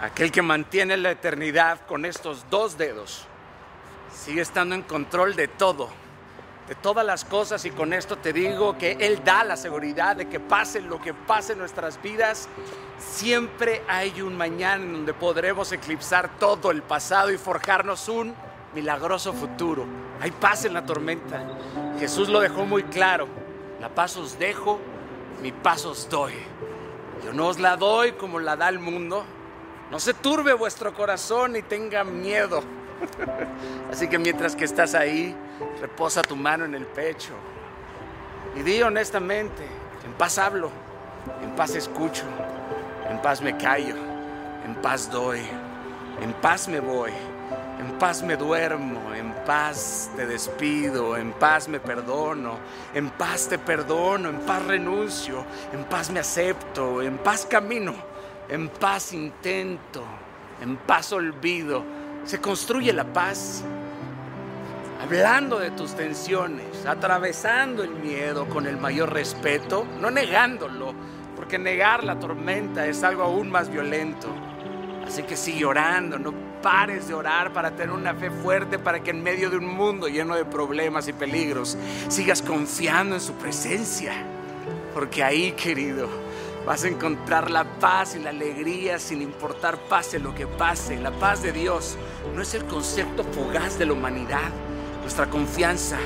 Aquel que mantiene la eternidad con estos dos dedos sigue estando en control de todo, de todas las cosas y con esto te digo que Él da la seguridad de que pase lo que pase en nuestras vidas, siempre hay un mañana en donde podremos eclipsar todo el pasado y forjarnos un milagroso futuro. Hay paz en la tormenta. Jesús lo dejó muy claro. La paz os dejo, mi paz os doy. Yo no os la doy como la da el mundo. No se turbe vuestro corazón ni tenga miedo. Así que mientras que estás ahí, reposa tu mano en el pecho y di honestamente, en paz hablo, en paz escucho, en paz me callo, en paz doy, en paz me voy, en paz me duermo, en paz te despido, en paz me perdono, en paz te perdono, en paz renuncio, en paz me acepto, en paz camino, en paz intento, en paz olvido. Se construye la paz hablando de tus tensiones, atravesando el miedo con el mayor respeto, no negándolo, porque negar la tormenta es algo aún más violento. Así que sigue orando, no pares de orar para tener una fe fuerte, para que en medio de un mundo lleno de problemas y peligros sigas confiando en su presencia. Porque ahí, querido, vas a encontrar la paz y la alegría sin importar pase lo que pase. La paz de Dios no es el concepto fugaz de la humanidad. Nuestra confianza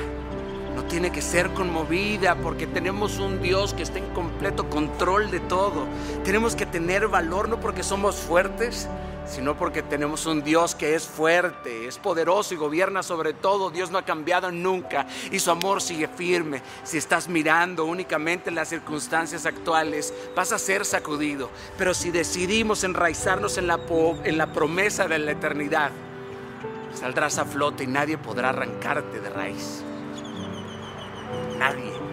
no tiene que ser conmovida porque tenemos un Dios que está en completo control de todo. Tenemos que tener valor no porque somos fuertes, sino porque tenemos un Dios que es fuerte, es poderoso y gobierna sobre todo. Dios no ha cambiado nunca y su amor sigue firme. Si estás mirando únicamente las circunstancias actuales, vas a ser sacudido. Pero si decidimos enraizarnos en la, en la promesa de la eternidad, saldrás a flote y nadie podrá arrancarte de raíz. Nadie.